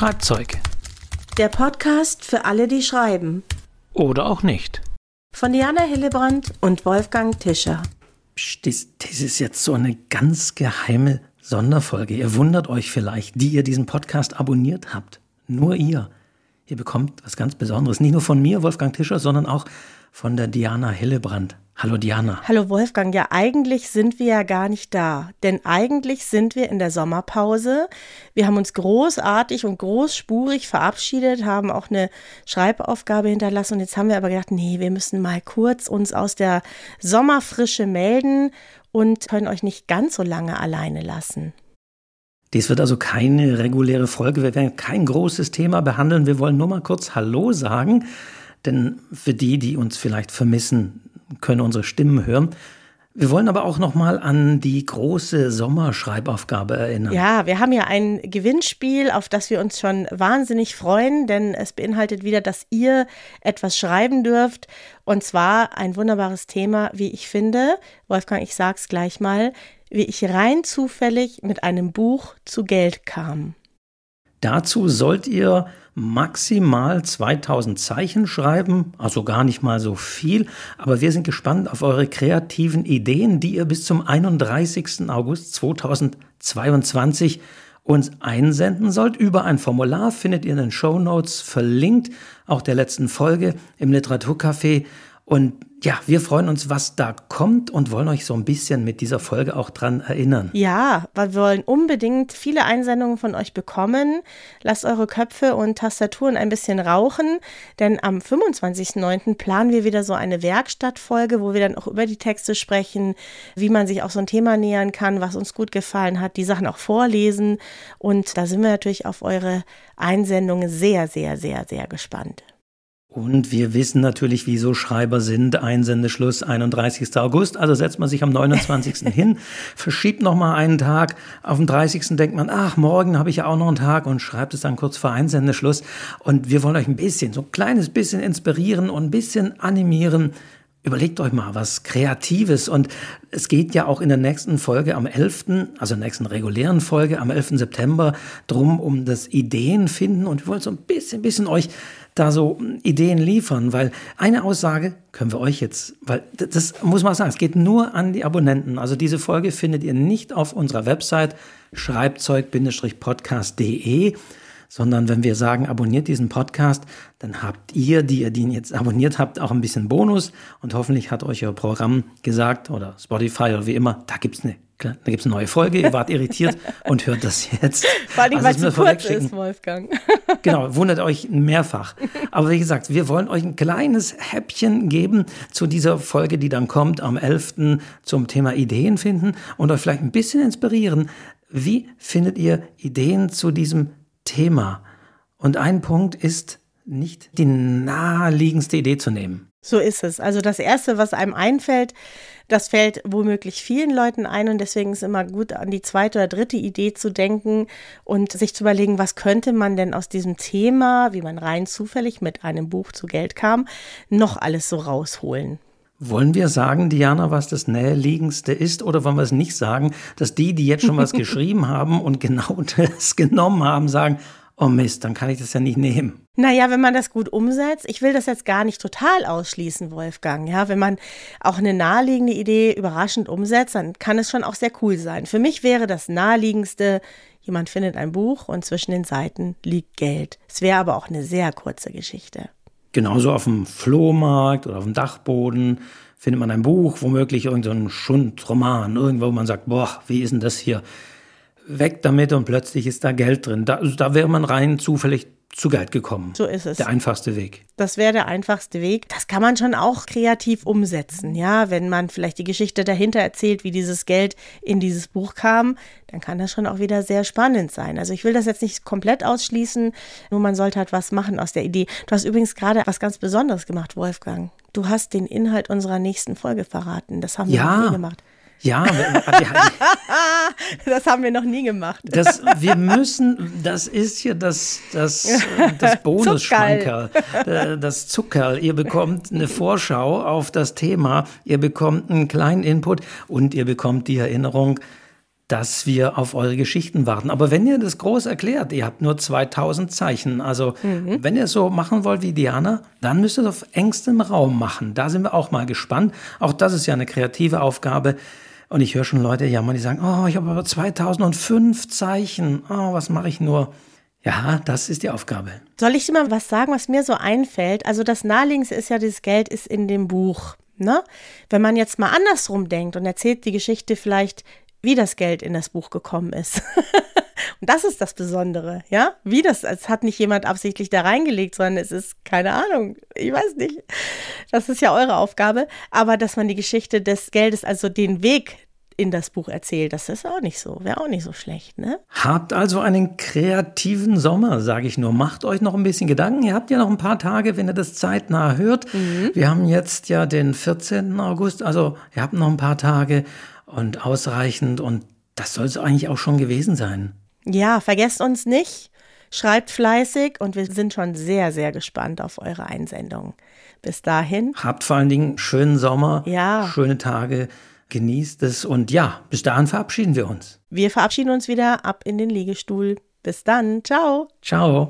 Schreibzeug. Der Podcast für alle, die schreiben. Oder auch nicht. Von Diana Hillebrand und Wolfgang Tischer. Psst, dies, dies ist jetzt so eine ganz geheime Sonderfolge. Ihr wundert euch vielleicht, die ihr diesen Podcast abonniert habt. Nur ihr. Ihr bekommt was ganz Besonderes. Nicht nur von mir, Wolfgang Tischer, sondern auch von der Diana Hillebrand. Hallo Diana. Hallo Wolfgang. Ja, eigentlich sind wir ja gar nicht da. Denn eigentlich sind wir in der Sommerpause. Wir haben uns großartig und großspurig verabschiedet, haben auch eine Schreibaufgabe hinterlassen. Und jetzt haben wir aber gedacht, nee, wir müssen mal kurz uns aus der Sommerfrische melden und können euch nicht ganz so lange alleine lassen. Dies wird also keine reguläre Folge. Wir werden kein großes Thema behandeln. Wir wollen nur mal kurz Hallo sagen. Denn für die, die uns vielleicht vermissen, können unsere Stimmen hören. Wir wollen aber auch noch mal an die große Sommerschreibaufgabe erinnern. Ja, wir haben ja ein Gewinnspiel, auf das wir uns schon wahnsinnig freuen, denn es beinhaltet wieder, dass ihr etwas schreiben dürft und zwar ein wunderbares Thema, wie ich finde. Wolfgang, ich sag's gleich mal, wie ich rein zufällig mit einem Buch zu Geld kam. Dazu sollt ihr maximal 2000 Zeichen schreiben, also gar nicht mal so viel, aber wir sind gespannt auf eure kreativen Ideen, die ihr bis zum 31. August 2022 uns einsenden sollt. Über ein Formular findet ihr in den Show Notes verlinkt, auch der letzten Folge im Literaturcafé. Und ja, wir freuen uns, was da kommt und wollen euch so ein bisschen mit dieser Folge auch dran erinnern. Ja, weil wir wollen unbedingt viele Einsendungen von euch bekommen. Lasst eure Köpfe und Tastaturen ein bisschen rauchen, denn am 25.09. planen wir wieder so eine Werkstattfolge, wo wir dann auch über die Texte sprechen, wie man sich auch so ein Thema nähern kann, was uns gut gefallen hat, die Sachen auch vorlesen. Und da sind wir natürlich auf eure Einsendungen sehr, sehr, sehr, sehr gespannt. Und wir wissen natürlich, wieso Schreiber sind. Einsendeschluss 31. August. Also setzt man sich am 29. hin, verschiebt nochmal einen Tag. Auf dem 30. denkt man, ach, morgen habe ich ja auch noch einen Tag und schreibt es dann kurz vor Einsendeschluss. Und wir wollen euch ein bisschen, so ein kleines bisschen inspirieren und ein bisschen animieren. Überlegt euch mal was Kreatives. Und es geht ja auch in der nächsten Folge am 11., also der nächsten regulären Folge am 11. September drum um das Ideenfinden. Und wir wollen so ein bisschen, bisschen euch da so Ideen liefern, weil eine Aussage können wir euch jetzt, weil das muss man sagen, es geht nur an die Abonnenten. Also diese Folge findet ihr nicht auf unserer Website schreibzeug-podcast.de, sondern wenn wir sagen, abonniert diesen Podcast, dann habt ihr, die ihr den jetzt abonniert habt, auch ein bisschen Bonus und hoffentlich hat euch euer Programm gesagt oder Spotify oder wie immer, da gibt's eine da gibt es eine neue Folge, ihr wart irritiert und hört das jetzt. Vor allem, also, weil es kurz ist, Wolfgang. genau, wundert euch mehrfach. Aber wie gesagt, wir wollen euch ein kleines Häppchen geben zu dieser Folge, die dann kommt am 11. zum Thema Ideen finden und euch vielleicht ein bisschen inspirieren. Wie findet ihr Ideen zu diesem Thema? Und ein Punkt ist, nicht die naheliegendste Idee zu nehmen. So ist es. Also das Erste, was einem einfällt, das fällt womöglich vielen Leuten ein und deswegen ist immer gut, an die zweite oder dritte Idee zu denken und sich zu überlegen, was könnte man denn aus diesem Thema, wie man rein zufällig mit einem Buch zu Geld kam, noch alles so rausholen. Wollen wir sagen, Diana, was das Näheliegendste ist, oder wollen wir es nicht sagen, dass die, die jetzt schon was geschrieben haben und genau das genommen haben, sagen, oh Mist, dann kann ich das ja nicht nehmen. Naja, wenn man das gut umsetzt, ich will das jetzt gar nicht total ausschließen, Wolfgang. Ja, wenn man auch eine naheliegende Idee überraschend umsetzt, dann kann es schon auch sehr cool sein. Für mich wäre das naheliegendste, jemand findet ein Buch und zwischen den Seiten liegt Geld. Es wäre aber auch eine sehr kurze Geschichte. Genauso auf dem Flohmarkt oder auf dem Dachboden findet man ein Buch, womöglich irgendein so Schundroman, irgendwo, wo man sagt, boah, wie ist denn das hier? Weg damit und plötzlich ist da Geld drin. Da, also da wäre man rein zufällig zu Geld gekommen. So ist es. Der einfachste Weg. Das wäre der einfachste Weg. Das kann man schon auch kreativ umsetzen, ja. Wenn man vielleicht die Geschichte dahinter erzählt, wie dieses Geld in dieses Buch kam, dann kann das schon auch wieder sehr spannend sein. Also ich will das jetzt nicht komplett ausschließen, nur man sollte halt was machen aus der Idee. Du hast übrigens gerade was ganz Besonderes gemacht, Wolfgang. Du hast den Inhalt unserer nächsten Folge verraten. Das haben wir ja. noch nie Ja, das haben wir noch nie gemacht. Das, wir müssen, das ist hier das, das, das Bonusschmankerl, äh, das Zuckerl. Ihr bekommt eine Vorschau auf das Thema, ihr bekommt einen kleinen Input und ihr bekommt die Erinnerung, dass wir auf eure Geschichten warten. Aber wenn ihr das groß erklärt, ihr habt nur 2000 Zeichen. Also mhm. wenn ihr es so machen wollt wie Diana, dann müsst ihr es auf engstem Raum machen. Da sind wir auch mal gespannt. Auch das ist ja eine kreative Aufgabe. Und ich höre schon Leute jammern, die sagen, oh, ich habe aber 2005 Zeichen. Oh, was mache ich nur? Ja, das ist die Aufgabe. Soll ich dir mal was sagen, was mir so einfällt? Also das Naheliegendste ist ja, das Geld ist in dem Buch. Ne? Wenn man jetzt mal andersrum denkt und erzählt die Geschichte vielleicht, wie das Geld in das Buch gekommen ist. und das ist das Besondere, ja? Wie das, es hat nicht jemand absichtlich da reingelegt, sondern es ist, keine Ahnung, ich weiß nicht. Das ist ja eure Aufgabe. Aber dass man die Geschichte des Geldes, also den Weg in das Buch erzählt. Das ist auch nicht so, wäre auch nicht so schlecht, ne? Habt also einen kreativen Sommer, sage ich nur. Macht euch noch ein bisschen Gedanken. Ihr habt ja noch ein paar Tage, wenn ihr das zeitnah hört. Mhm. Wir haben jetzt ja den 14. August, also ihr habt noch ein paar Tage und ausreichend und das soll es eigentlich auch schon gewesen sein. Ja, vergesst uns nicht. Schreibt fleißig und wir sind schon sehr, sehr gespannt auf eure Einsendungen. Bis dahin. Habt vor allen Dingen schönen Sommer, ja. schöne Tage genießt es und ja, bis dahin verabschieden wir uns. Wir verabschieden uns wieder ab in den Liegestuhl. Bis dann. Ciao. Ciao.